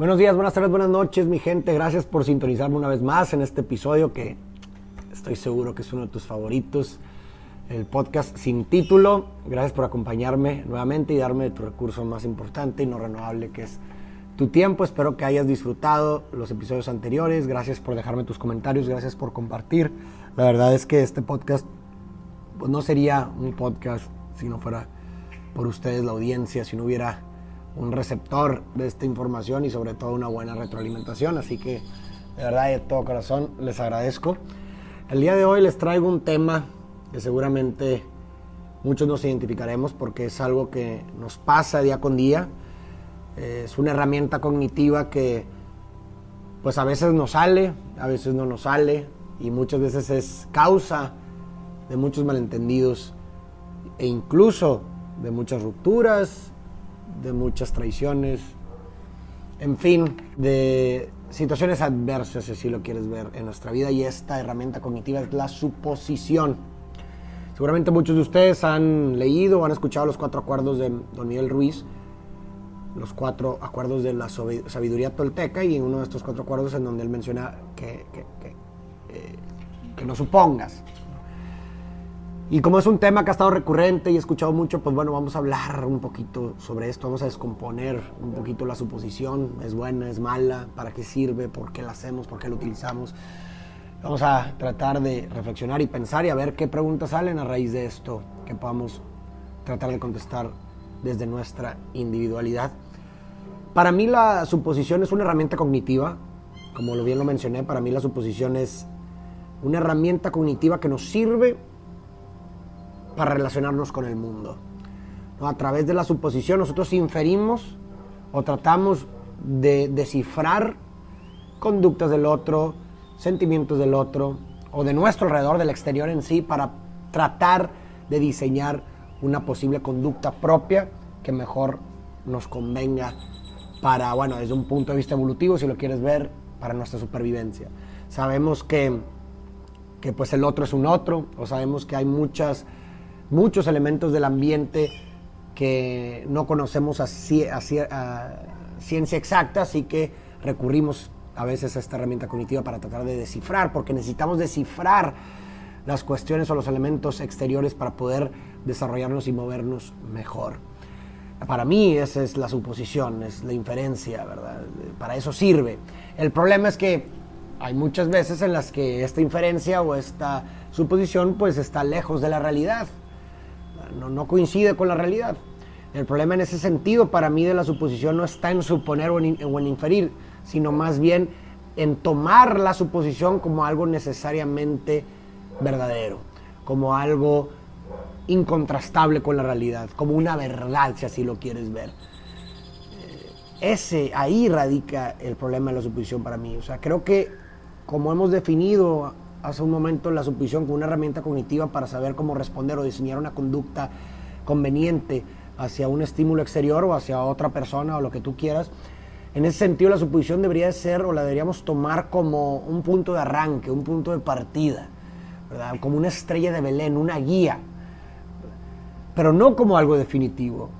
Buenos días, buenas tardes, buenas noches, mi gente. Gracias por sintonizarme una vez más en este episodio que estoy seguro que es uno de tus favoritos. El podcast sin título. Gracias por acompañarme nuevamente y darme tu recurso más importante y no renovable que es tu tiempo. Espero que hayas disfrutado los episodios anteriores. Gracias por dejarme tus comentarios. Gracias por compartir. La verdad es que este podcast pues, no sería un podcast si no fuera por ustedes, la audiencia, si no hubiera un receptor de esta información y sobre todo una buena retroalimentación. Así que de verdad de todo corazón les agradezco. El día de hoy les traigo un tema que seguramente muchos nos identificaremos porque es algo que nos pasa día con día. Es una herramienta cognitiva que pues a veces nos sale, a veces no nos sale y muchas veces es causa de muchos malentendidos e incluso de muchas rupturas, de muchas traiciones, en fin, de situaciones adversas, si lo quieres ver, en nuestra vida. Y esta herramienta cognitiva es la suposición. Seguramente muchos de ustedes han leído o han escuchado los cuatro acuerdos de Don Miguel Ruiz, los cuatro acuerdos de la sabiduría tolteca, y uno de estos cuatro acuerdos en donde él menciona que, que, que, eh, que no supongas. Y como es un tema que ha estado recurrente y he escuchado mucho, pues bueno, vamos a hablar un poquito sobre esto, vamos a descomponer un poquito la suposición, es buena, es mala, para qué sirve, por qué la hacemos, por qué la utilizamos. Vamos a tratar de reflexionar y pensar y a ver qué preguntas salen a raíz de esto, que podamos tratar de contestar desde nuestra individualidad. Para mí la suposición es una herramienta cognitiva, como bien lo mencioné, para mí la suposición es una herramienta cognitiva que nos sirve para relacionarnos con el mundo. A través de la suposición nosotros inferimos o tratamos de descifrar conductas del otro, sentimientos del otro o de nuestro alrededor, del exterior en sí, para tratar de diseñar una posible conducta propia que mejor nos convenga para, bueno, desde un punto de vista evolutivo, si lo quieres ver, para nuestra supervivencia. Sabemos que, que pues el otro es un otro, o sabemos que hay muchas muchos elementos del ambiente que no conocemos a, ciencia exacta, así que recurrimos a veces a esta herramienta cognitiva para tratar de descifrar, porque necesitamos descifrar las cuestiones o los elementos exteriores para poder desarrollarnos y movernos mejor. Para mí esa es la suposición, es la inferencia, ¿verdad? Para eso sirve. El problema es que hay muchas veces en las que esta inferencia o esta suposición pues está lejos de la realidad no, coincide con la realidad. El problema en ese sentido para mí de la suposición no está en suponer o en, inferir, sino más bien en tomar la suposición como algo necesariamente verdadero, como algo incontrastable con la realidad, como una verdad, si así lo quieres ver. Eh, ese, ahí radica el problema de la suposición para mí. O sea, creo que como hemos definido hace un momento la suposición como una herramienta cognitiva para saber cómo responder o diseñar una conducta conveniente hacia un estímulo exterior o hacia otra persona o lo que tú quieras. En ese sentido, la suposición debería ser o la deberíamos tomar como un punto de arranque, un punto de partida, como una estrella de Belén, una guía, pero no como algo definitivo.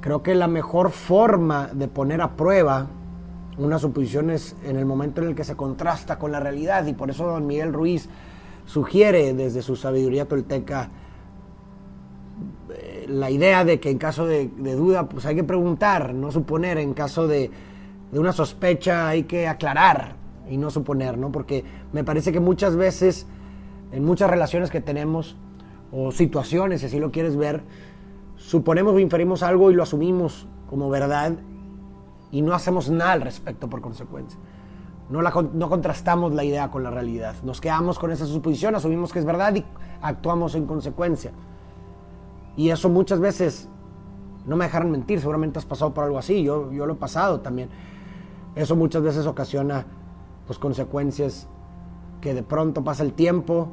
Creo que la mejor forma de poner a prueba una suposición es en el momento en el que se contrasta con la realidad y por eso don Miguel Ruiz sugiere desde su sabiduría tolteca eh, la idea de que en caso de, duda pues hay que preguntar, no suponer, en caso de, de, una sospecha hay que aclarar y no suponer, ¿no? Porque me parece que muchas veces en muchas relaciones que tenemos o situaciones, si así lo quieres ver, suponemos o inferimos algo y lo asumimos como verdad y no hacemos nada al respecto por consecuencia. No, no contrastamos la idea con la realidad. Nos quedamos con esa suposición, asumimos que es verdad y actuamos en consecuencia. Y eso muchas veces, no me dejaron mentir, seguramente has pasado por algo así, yo, yo lo he pasado también. Eso muchas veces ocasiona pues, consecuencias que de pronto pasa el tiempo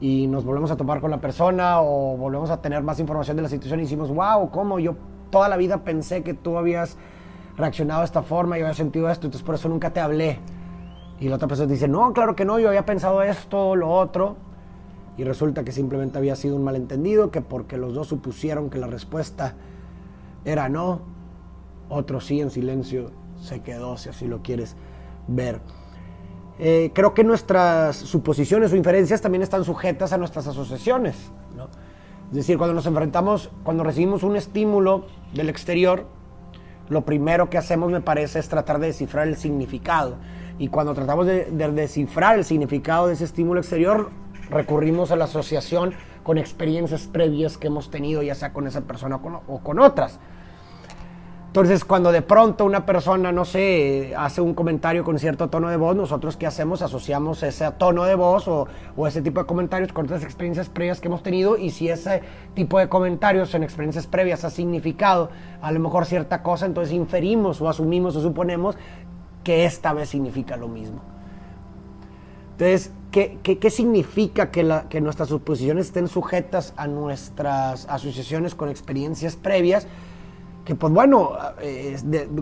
y nos volvemos a topar con la persona o volvemos a tener más información de la situación y decimos, wow, ¿cómo? Yo toda la vida pensé que tú habías reaccionado de esta forma, yo había sentido esto, entonces por eso nunca te hablé. Y la otra persona dice, no, claro que no, yo había pensado esto, lo otro. Y resulta que simplemente había sido un malentendido, que porque los dos supusieron que la respuesta era no, otro sí en silencio se quedó, si así lo quieres ver. Eh, creo que nuestras suposiciones o inferencias también están sujetas a nuestras asociaciones. Es decir, cuando nos enfrentamos, cuando recibimos un estímulo del exterior, lo primero que hacemos, me parece, es tratar de descifrar el significado. Y cuando tratamos de, descifrar el significado de ese estímulo exterior, recurrimos a la asociación con experiencias previas que hemos tenido, ya sea con esa persona o con otras. Entonces, cuando de pronto una persona, no sé, hace un comentario con cierto tono de voz, nosotros qué hacemos? Asociamos ese tono de voz o, ese tipo de comentarios con otras experiencias previas que hemos tenido y si ese tipo de comentarios en experiencias previas ha significado a lo mejor cierta cosa, entonces inferimos o asumimos o suponemos que esta vez significa lo mismo. Entonces, ¿qué, significa que nuestras suposiciones estén sujetas a nuestras asociaciones con experiencias previas? Que pues bueno,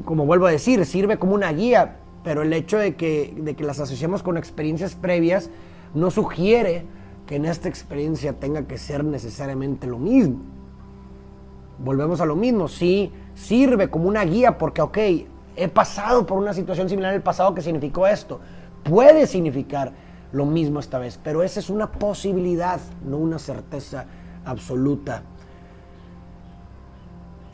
como vuelvo a decir, sirve como una guía, pero el hecho de que, de que las asociemos con experiencias previas no sugiere que en esta experiencia tenga que ser necesariamente lo mismo. Volvemos a lo mismo, sí sirve como una guía porque, ok, he pasado por una situación similar en el pasado que significó esto. Puede significar lo mismo esta vez, pero esa es una posibilidad, no una certeza absoluta.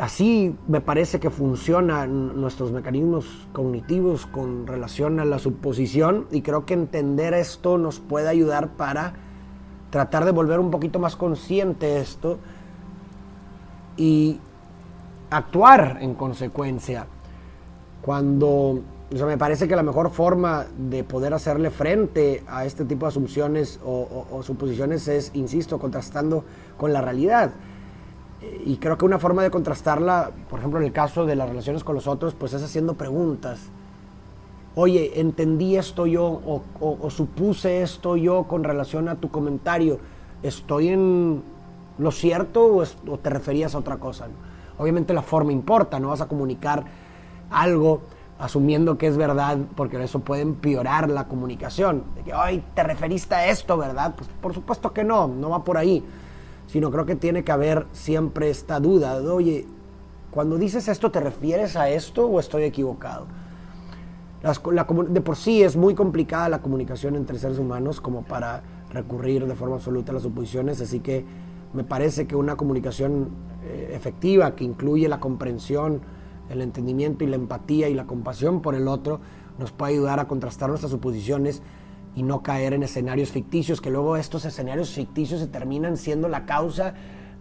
Así me parece que funcionan nuestros mecanismos cognitivos con relación a la suposición y creo que entender esto nos puede ayudar para tratar de volver un poquito más consciente esto y actuar en consecuencia. Cuando me parece que la mejor forma de poder hacerle frente a este tipo de asunciones o suposiciones es, insisto, contrastando con la realidad y creo que una forma de contrastarla, por ejemplo, en el caso de las relaciones con los otros, pues es haciendo preguntas. Oye, entendí esto yo o, supuse esto yo con relación a tu comentario. ¿Estoy en lo cierto o, te referías a otra cosa? Obviamente la forma importa, no vas a comunicar algo asumiendo que es verdad, porque eso puede empeorar la comunicación. De que, ay, te referiste a esto, ¿verdad? Pues por supuesto que no, no va por ahí sino creo que tiene que haber siempre esta duda de, oye, cuando dices esto, ¿te refieres a esto o estoy equivocado? de por sí es muy complicada la comunicación entre seres humanos como para recurrir de forma absoluta a las suposiciones, así que me parece que una comunicación eh, efectiva que incluye la comprensión, el entendimiento y la empatía y la compasión por el otro nos puede ayudar a contrastar nuestras suposiciones y no caer en escenarios ficticios, que luego estos escenarios ficticios se terminan siendo la causa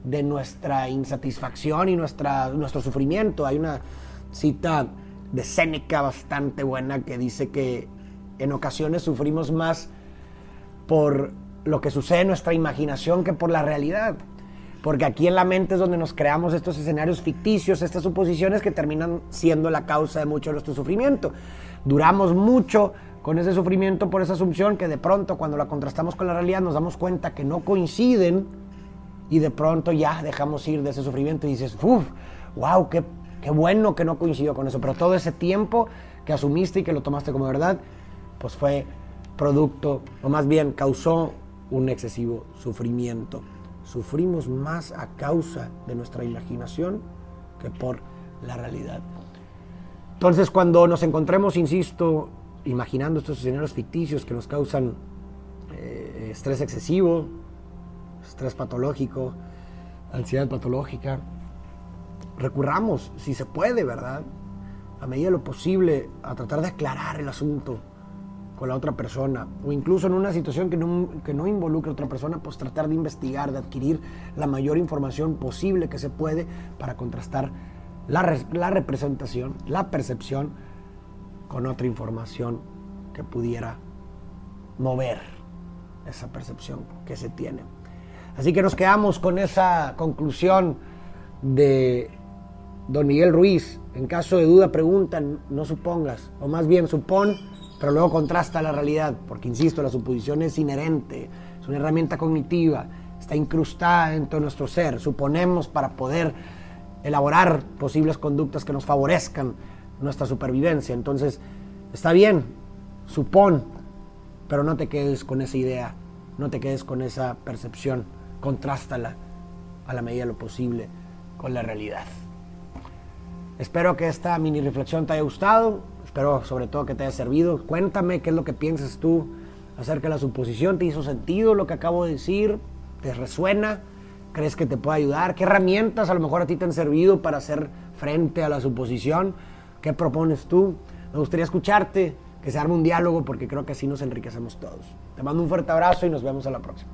de nuestra insatisfacción y nuestra, nuestro sufrimiento. Hay una cita de Séneca bastante buena que dice que en ocasiones sufrimos más por lo que sucede en nuestra imaginación que por la realidad. Porque aquí en la mente es donde nos creamos estos escenarios ficticios, estas suposiciones que terminan siendo la causa de mucho de nuestro sufrimiento. Duramos mucho con ese sufrimiento por esa asunción que de pronto cuando la contrastamos con la realidad nos damos cuenta que no coinciden y de pronto ya dejamos ir de ese sufrimiento y dices, uff, wow, qué, qué bueno que no coincidió con eso. Pero todo ese tiempo que asumiste y que lo tomaste como verdad, pues fue producto, o más bien causó un excesivo sufrimiento. Sufrimos más a causa de nuestra imaginación que por la realidad. Entonces cuando nos encontremos, insisto, imaginando estos escenarios ficticios que nos causan eh, estrés excesivo, estrés patológico, ansiedad patológica. Recurramos, si se puede, ¿verdad? A medida de lo posible, a tratar de aclarar el asunto con la otra persona, o incluso en una situación que no, que no involucre a otra persona, pues tratar de investigar, de adquirir la mayor información posible que se puede para contrastar la, la representación, la percepción con otra información que pudiera mover esa percepción que se tiene. Así que nos quedamos con esa conclusión de don Miguel Ruiz. En caso de duda, pregunta, no supongas, o más bien supón, pero luego contrasta la realidad, porque insisto, la suposición es inherente, es una herramienta cognitiva, está incrustada dentro de nuestro ser. Suponemos para poder elaborar posibles conductas que nos favorezcan nuestra supervivencia. Entonces, está bien, supón, pero no te quedes con esa idea, no te quedes con esa percepción, contrástala a la medida de lo posible con la realidad. Espero que esta mini reflexión te haya gustado, espero sobre todo que te haya servido. Cuéntame qué es lo que piensas tú acerca de la suposición, ¿te hizo sentido lo que acabo de decir? ¿Te resuena? ¿Crees que te puede ayudar? ¿Qué herramientas a lo mejor a ti te han servido para hacer frente a la suposición? ¿Qué propones tú? Me gustaría escucharte, que se arme un diálogo porque creo que así nos enriquecemos todos. Te mando un fuerte abrazo y nos vemos a la próxima.